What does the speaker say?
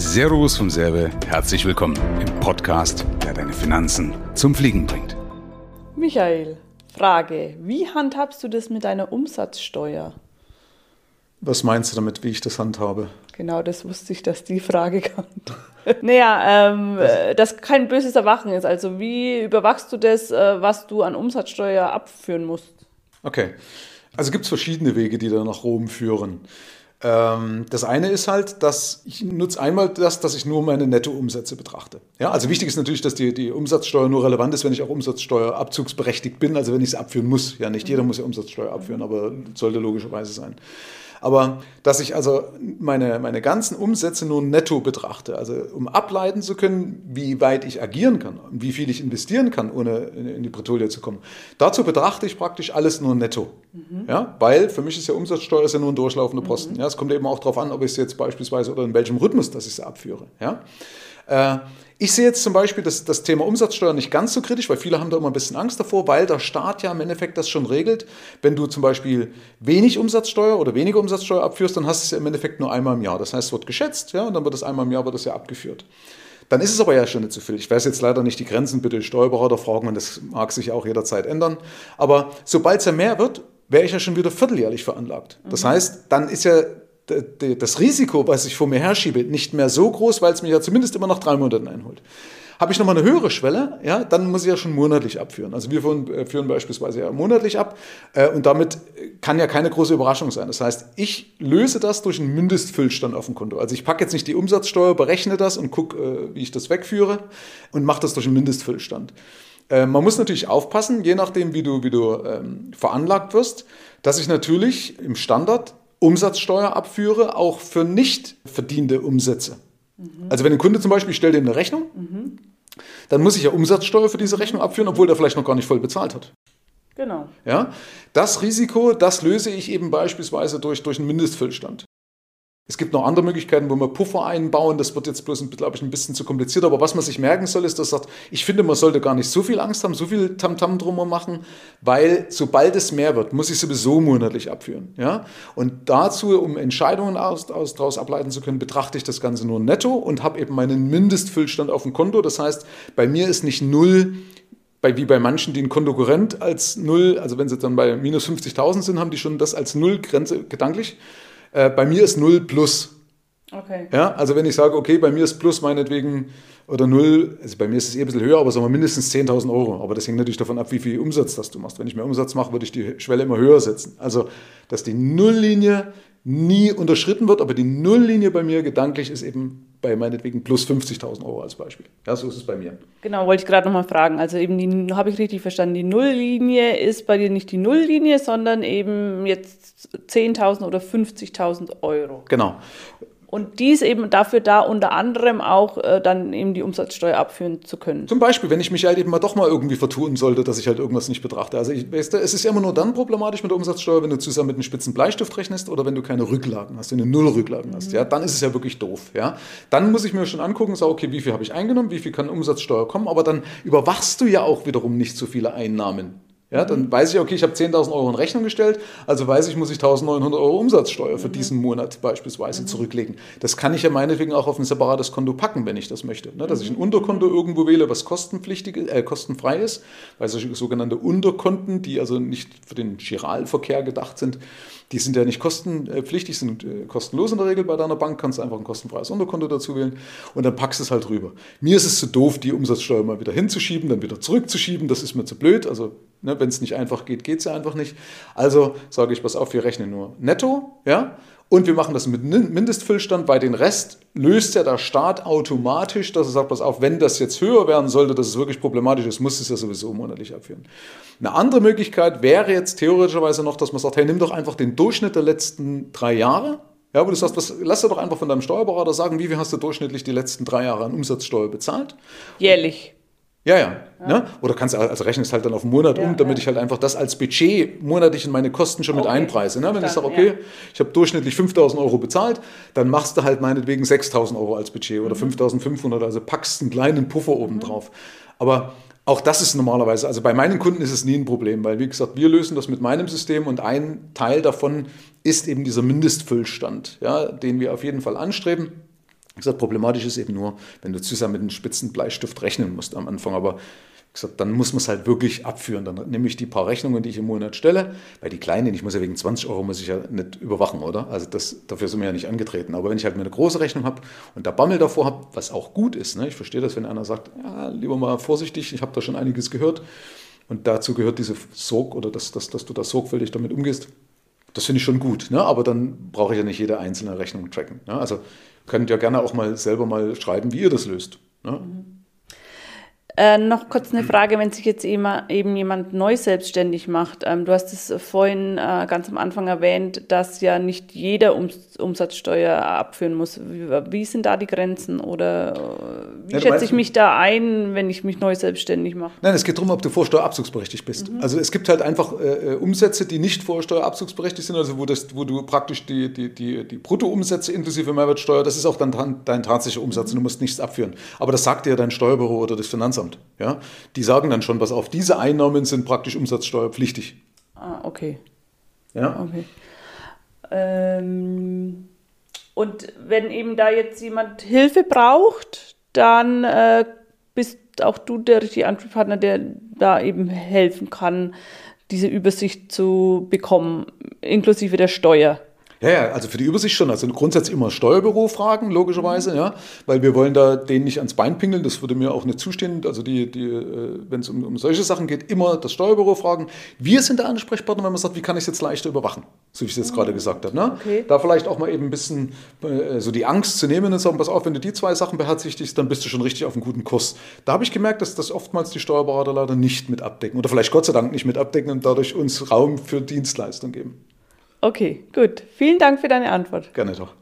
Servus vom Serbe, herzlich willkommen im Podcast, der deine Finanzen zum Fliegen bringt. Michael, Frage, wie handhabst du das mit deiner Umsatzsteuer? Was meinst du damit, wie ich das handhabe? Genau, das wusste ich, dass die Frage kommt. naja, ähm, das, dass kein böses Erwachen ist. Also wie überwachst du das, äh, was du an Umsatzsteuer abführen musst? Okay, also gibt es verschiedene Wege, die da nach Rom führen. Ähm, das eine ist halt, dass ich nutze einmal das, dass ich nur meine Nettoumsätze betrachte. Ja, also wichtig ist natürlich, dass die, die Umsatzsteuer nur relevant ist, wenn ich auch Umsatzsteuerabzugsberechtigt bin, also wenn ich es abführen muss. Ja, nicht jeder muss ja Umsatzsteuer abführen, aber sollte logischerweise sein. Aber dass ich also meine, meine ganzen Umsätze nur netto betrachte, also um ableiten zu können, wie weit ich agieren kann wie viel ich investieren kann, ohne in die Bretouille zu kommen. Dazu betrachte ich praktisch alles nur netto. Mhm. Ja, weil für mich ist ja Umsatzsteuer ist ja nur ein durchlaufender Posten. Mhm. Ja, es kommt eben auch darauf an, ob ich es jetzt beispielsweise oder in welchem Rhythmus, dass ich es abführe. Ja. Äh, ich sehe jetzt zum Beispiel das, das Thema Umsatzsteuer nicht ganz so kritisch, weil viele haben da immer ein bisschen Angst davor, weil der Staat ja im Endeffekt das schon regelt. Wenn du zum Beispiel wenig Umsatzsteuer oder weniger Umsatzsteuer abführst, dann hast du es ja im Endeffekt nur einmal im Jahr. Das heißt, es wird geschätzt, ja, und dann wird das einmal im Jahr wird das ja abgeführt. Dann ist es aber ja schon nicht zu viel. Ich weiß jetzt leider nicht die Grenzen, bitte Steuerberater fragen, und das mag sich auch jederzeit ändern. Aber sobald es ja mehr wird, wäre ich ja schon wieder vierteljährlich veranlagt. Das mhm. heißt, dann ist ja das Risiko, was ich vor mir herschiebe, nicht mehr so groß, weil es mich ja zumindest immer nach drei Monaten einholt. Habe ich nochmal eine höhere Schwelle, ja, dann muss ich ja schon monatlich abführen. Also wir führen, äh, führen beispielsweise ja monatlich ab äh, und damit kann ja keine große Überraschung sein. Das heißt, ich löse das durch einen Mindestfüllstand auf dem Konto. Also ich packe jetzt nicht die Umsatzsteuer, berechne das und gucke, äh, wie ich das wegführe und mache das durch einen Mindestfüllstand. Äh, man muss natürlich aufpassen, je nachdem, wie du, wie du ähm, veranlagt wirst, dass ich natürlich im Standard Umsatzsteuer abführe, auch für nicht verdiente Umsätze. Mhm. Also wenn ein Kunde zum Beispiel, ich stelle dem eine Rechnung, mhm. dann muss ich ja Umsatzsteuer für diese Rechnung abführen, obwohl der vielleicht noch gar nicht voll bezahlt hat. Genau. Ja, das Risiko, das löse ich eben beispielsweise durch, durch einen Mindestfüllstand. Es gibt noch andere Möglichkeiten, wo wir Puffer einbauen. Das wird jetzt bloß, glaube ich, ein bisschen zu kompliziert. Aber was man sich merken soll, ist, dass sagt, ich finde, man sollte gar nicht so viel Angst haben, so viel Tamtam -Tam drum machen, weil sobald es mehr wird, muss ich sowieso monatlich abführen. Ja? Und dazu, um Entscheidungen aus, aus, daraus ableiten zu können, betrachte ich das Ganze nur netto und habe eben meinen Mindestfüllstand auf dem Konto. Das heißt, bei mir ist nicht null bei, wie bei manchen, die ein Kontokurrent als Null, also wenn sie dann bei minus 50.000 sind, haben die schon das als Nullgrenze gedanklich. Äh, bei mir ist 0 plus. Okay. Ja, also wenn ich sage, okay, bei mir ist plus meinetwegen oder 0, also bei mir ist es eh ein bisschen höher, aber sagen wir mindestens 10.000 Euro. Aber das hängt natürlich davon ab, wie viel Umsatz das du machst. Wenn ich mehr Umsatz mache, würde ich die Schwelle immer höher setzen. Also, dass die Nulllinie nie unterschritten wird, aber die Nulllinie bei mir gedanklich ist eben bei meinetwegen plus 50.000 Euro als Beispiel. Ja, so ist es bei mir. Genau, wollte ich gerade nochmal fragen. Also eben, habe ich richtig verstanden, die Nulllinie ist bei dir nicht die Nulllinie, sondern eben jetzt 10.000 oder 50.000 Euro. Genau. Und dies eben dafür da, unter anderem auch äh, dann eben die Umsatzsteuer abführen zu können. Zum Beispiel, wenn ich mich halt eben mal doch mal irgendwie vertun sollte, dass ich halt irgendwas nicht betrachte. Also ich, weißt du, es ist ja immer nur dann problematisch mit der Umsatzsteuer, wenn du zusammen mit einem spitzen Bleistift rechnest oder wenn du keine Rücklagen hast, wenn du null Rücklagen mhm. hast. Ja, dann ist es ja wirklich doof. Ja, dann muss ich mir schon angucken, sagen, okay, wie viel habe ich eingenommen, wie viel kann Umsatzsteuer kommen, aber dann überwachst du ja auch wiederum nicht so viele Einnahmen. Ja, dann weiß ich, okay, ich habe 10.000 Euro in Rechnung gestellt, also weiß ich, muss ich 1.900 Euro Umsatzsteuer für mhm. diesen Monat beispielsweise mhm. zurücklegen. Das kann ich ja meinetwegen auch auf ein separates Konto packen, wenn ich das möchte. Ne? Dass ich ein mhm. Unterkonto irgendwo wähle, was kostenpflichtig, äh, kostenfrei ist, weil solche sogenannte Unterkonten, die also nicht für den Giralverkehr gedacht sind, die sind ja nicht kostenpflichtig, sind äh, kostenlos in der Regel bei deiner Bank, kannst du einfach ein kostenfreies Unterkonto dazu wählen und dann packst du es halt rüber. Mir ist es zu doof, die Umsatzsteuer mal wieder hinzuschieben, dann wieder zurückzuschieben, das ist mir zu blöd, also Ne, Wenn es nicht einfach geht, geht es ja einfach nicht. Also sage ich, pass auf, wir rechnen nur netto, ja, und wir machen das mit Mindestfüllstand. Bei den Rest löst ja der Staat automatisch, dass er sagt, pass auf, wenn das jetzt höher werden sollte, dass es wirklich problematisch ist, muss es ja sowieso monatlich abführen. Eine andere Möglichkeit wäre jetzt theoretischerweise noch, dass man sagt, hey, nimm doch einfach den Durchschnitt der letzten drei Jahre. Ja, wo du sagst, was, lass dir doch einfach von deinem Steuerberater sagen, wie viel hast du durchschnittlich die letzten drei Jahre an Umsatzsteuer bezahlt? Jährlich. Ja, ja. Ne? Oder kannst also rechnest halt dann auf einen Monat um, damit ich halt einfach das als Budget monatlich in meine Kosten schon okay. mit einpreise. Ne? Wenn ich sage, okay, ich habe durchschnittlich 5000 Euro bezahlt, dann machst du halt meinetwegen 6000 Euro als Budget oder mhm. 5500, also packst einen kleinen Puffer oben mhm. drauf. Aber auch das ist normalerweise, also bei meinen Kunden ist es nie ein Problem, weil wie gesagt, wir lösen das mit meinem System und ein Teil davon ist eben dieser Mindestfüllstand, ja, den wir auf jeden Fall anstreben. Wie gesagt, problematisch ist eben nur, wenn du zusammen mit einem spitzen Bleistift rechnen musst am Anfang. Aber wie gesagt, dann muss man es halt wirklich abführen. Dann nehme ich die paar Rechnungen, die ich im Monat stelle. Bei die kleinen, ich muss ja wegen 20 Euro muss ich ja nicht überwachen, oder? Also das, dafür sind wir ja nicht angetreten. Aber wenn ich halt mir eine große Rechnung habe und da Bammel davor habe, was auch gut ist, ne? ich verstehe das, wenn einer sagt, ja, lieber mal vorsichtig, ich habe da schon einiges gehört. Und dazu gehört diese Sorg oder dass, dass, dass du da sorgfältig damit umgehst. Das finde ich schon gut, ne? aber dann brauche ich ja nicht jede einzelne Rechnung tracken. Ne? Also könnt ihr gerne auch mal selber mal schreiben, wie ihr das löst. Ne? Mhm. Äh, noch kurz eine Frage, wenn sich jetzt eben jemand neu selbstständig macht. Ähm, du hast es vorhin äh, ganz am Anfang erwähnt, dass ja nicht jeder um, Umsatzsteuer abführen muss. Wie, wie, sind da die Grenzen oder äh, wie ja, schätze ich mich da ein, wenn ich mich neu selbstständig mache? Nein, es geht darum, ob du vorsteuerabzugsberechtigt bist. Mhm. Also es gibt halt einfach äh, äh, Umsätze, die nicht vorsteuerabzugsberechtigt sind, also wo, das, wo du praktisch die, die, die, die Bruttoumsätze inklusive Mehrwertsteuer, das ist auch dann dein tatsächlicher Umsatz und du musst nichts abführen. Aber das sagt dir dein Steuerbüro oder das Finanzamt. Finanzamt. Ja? Die sagen dann schon, was auf, diese Einnahmen sind praktisch umsatzsteuerpflichtig. Ah, okay. Ja. Okay. Ähm, und wenn eben da jetzt jemand Hilfe braucht, dann äh, bist auch du der richtige Ansprechpartner, der da eben helfen kann, diese Übersicht zu bekommen, inklusive der Steuer. Ja, ja, also für die Übersicht schon. Also grundsätzlich immer Steuerbüro fragen, logischerweise, ja, weil wir wollen da denen nicht ans Bein pingeln, das würde mir auch nicht zustehen. Also die, die, äh, wenn es um, um solche Sachen geht, immer das Steuerbüro fragen. Wir sind der Ansprechpartner, wenn man sagt, wie kann ich es jetzt leichter überwachen, so wie ich es jetzt gerade gesagt habe. Ne? Okay. Da vielleicht auch mal eben ein bisschen äh, so die Angst zu nehmen und sagen, pass auf, wenn du die zwei Sachen beherzigst, dann bist du schon richtig auf einem guten Kurs. Da habe ich gemerkt, dass das oftmals die Steuerberater leider nicht mit abdecken oder vielleicht Gott sei Dank nicht mit abdecken und dadurch uns Raum für Dienstleistung geben. Okay, gut. Vielen Dank für deine Antwort. Gerne doch.